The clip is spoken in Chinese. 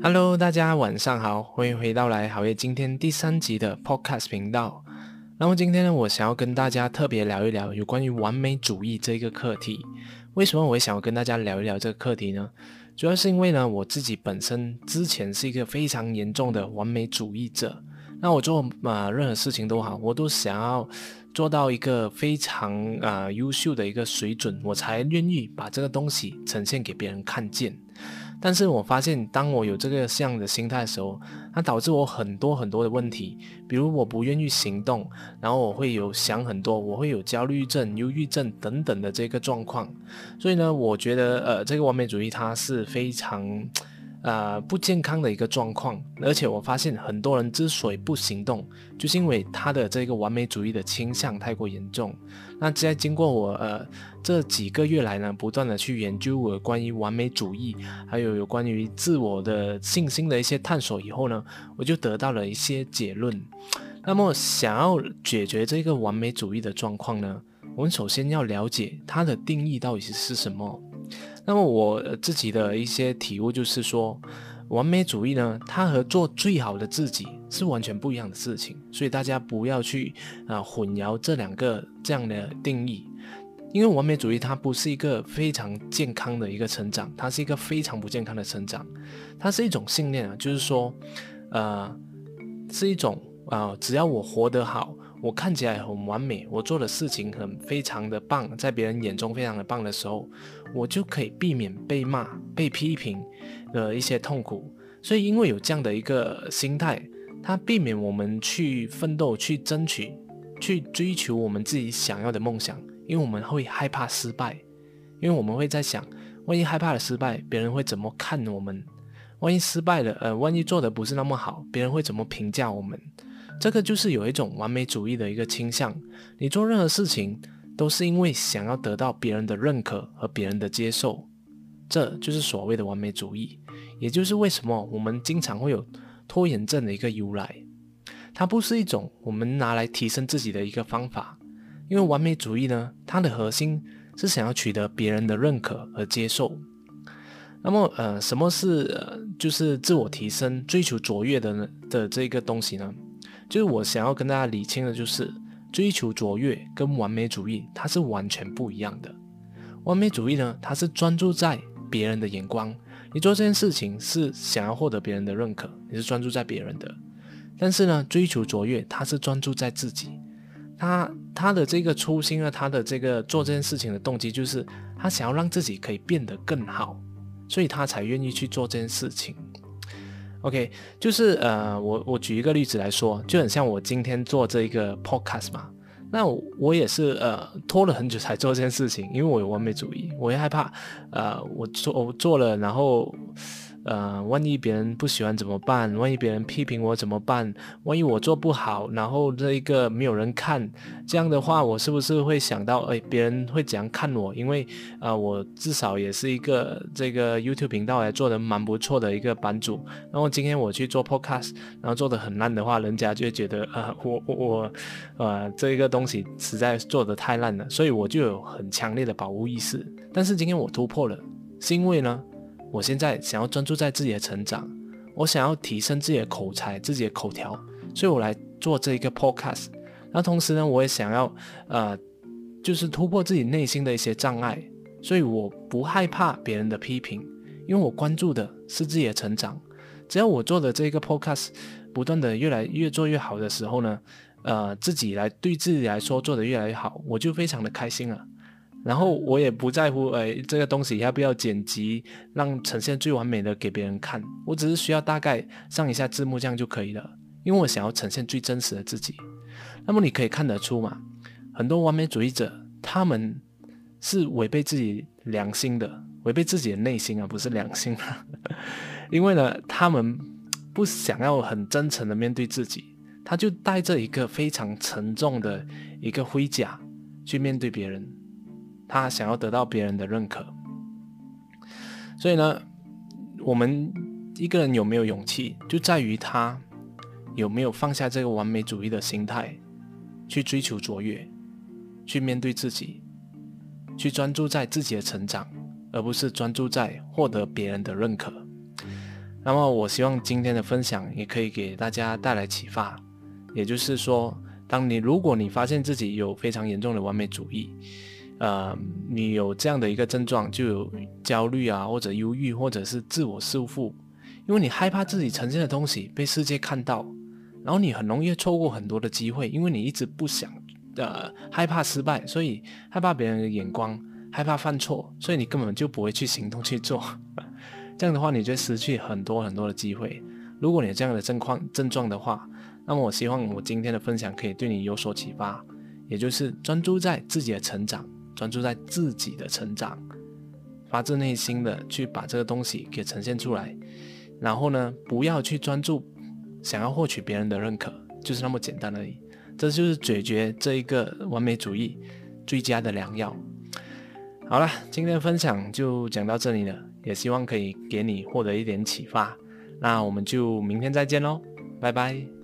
Hello，大家晚上好，欢迎回到来好业今天第三集的 Podcast 频道。那么今天呢，我想要跟大家特别聊一聊有关于完美主义这个课题。为什么我会想要跟大家聊一聊这个课题呢？主要是因为呢，我自己本身之前是一个非常严重的完美主义者。那我做啊任何事情都好，我都想要做到一个非常啊优秀的一个水准，我才愿意把这个东西呈现给别人看见。但是我发现，当我有这个这样的心态的时候，它导致我很多很多的问题，比如我不愿意行动，然后我会有想很多，我会有焦虑症、忧郁症等等的这个状况。所以呢，我觉得呃，这个完美主义它是非常。呃，不健康的一个状况，而且我发现很多人之所以不行动，就是因为他的这个完美主义的倾向太过严重。那在经过我呃这几个月来呢，不断的去研究我关于完美主义，还有有关于自我的信心的一些探索以后呢，我就得到了一些结论。那么，想要解决这个完美主义的状况呢，我们首先要了解它的定义到底是是什么。那么我自己的一些体悟就是说，完美主义呢，它和做最好的自己是完全不一样的事情，所以大家不要去啊混淆这两个这样的定义，因为完美主义它不是一个非常健康的一个成长，它是一个非常不健康的成长，它是一种信念啊，就是说，呃，是一种啊，只要我活得好。我看起来很完美，我做的事情很非常的棒，在别人眼中非常的棒的时候，我就可以避免被骂、被批评的一些痛苦。所以，因为有这样的一个心态，它避免我们去奋斗、去争取、去追求我们自己想要的梦想，因为我们会害怕失败，因为我们会在想，万一害怕了失败，别人会怎么看我们？万一失败了，呃，万一做的不是那么好，别人会怎么评价我们？这个就是有一种完美主义的一个倾向，你做任何事情都是因为想要得到别人的认可和别人的接受，这就是所谓的完美主义，也就是为什么我们经常会有拖延症的一个由来。它不是一种我们拿来提升自己的一个方法，因为完美主义呢，它的核心是想要取得别人的认可和接受。那么，呃，什么是呃，就是自我提升、追求卓越的呢的这个东西呢？就是我想要跟大家理清的，就是追求卓越跟完美主义它是完全不一样的。完美主义呢，它是专注在别人的眼光，你做这件事情是想要获得别人的认可，你是专注在别人的。但是呢，追求卓越，他是专注在自己，他他的这个初心呢，他的这个做这件事情的动机，就是他想要让自己可以变得更好，所以他才愿意去做这件事情。OK，就是呃，我我举一个例子来说，就很像我今天做这一个 Podcast 嘛，那我也是呃拖了很久才做这件事情，因为我有完美主义，我也害怕，呃，我做我做了，然后。呃，万一别人不喜欢怎么办？万一别人批评我怎么办？万一我做不好，然后这一个没有人看，这样的话，我是不是会想到，哎，别人会怎样看我？因为啊，我至少也是一个这个 YouTube 频道也做的蛮不错的一个版主。然后今天我去做 Podcast，然后做的很烂的话，人家就会觉得啊，我我我，呃，这一个东西实在做的太烂了，所以我就有很强烈的保护意识。但是今天我突破了，是因为呢？我现在想要专注在自己的成长，我想要提升自己的口才、自己的口条，所以我来做这一个 podcast。那同时呢，我也想要呃，就是突破自己内心的一些障碍，所以我不害怕别人的批评，因为我关注的是自己的成长。只要我做的这个 podcast 不断的越来越做越好的时候呢，呃，自己来对自己来说做的越来越好，我就非常的开心了。然后我也不在乎，哎，这个东西要不要剪辑，让呈现最完美的给别人看。我只是需要大概上一下字幕这样就可以了，因为我想要呈现最真实的自己。那么你可以看得出嘛，很多完美主义者他们是违背自己良心的，违背自己的内心啊，不是良心啊。因为呢，他们不想要很真诚的面对自己，他就带着一个非常沉重的一个盔甲去面对别人。他想要得到别人的认可，所以呢，我们一个人有没有勇气，就在于他有没有放下这个完美主义的心态，去追求卓越，去面对自己，去专注在自己的成长，而不是专注在获得别人的认可。那么我希望今天的分享也可以给大家带来启发，也就是说，当你如果你发现自己有非常严重的完美主义，呃，你有这样的一个症状，就有焦虑啊，或者忧郁，或者是自我束缚，因为你害怕自己呈现的东西被世界看到，然后你很容易错过很多的机会，因为你一直不想，呃，害怕失败，所以害怕别人的眼光，害怕犯错，所以你根本就不会去行动去做。这样的话，你就失去很多很多的机会。如果你有这样的症况症状的话，那么我希望我今天的分享可以对你有所启发，也就是专注在自己的成长，专注在自己的成长，发自内心的去把这个东西给呈现出来。然后呢，不要去专注想要获取别人的认可，就是那么简单而已。这就是解决这一个完美主义最佳的良药。好了，今天的分享就讲到这里了，也希望可以给你获得一点启发。那我们就明天再见喽，拜拜。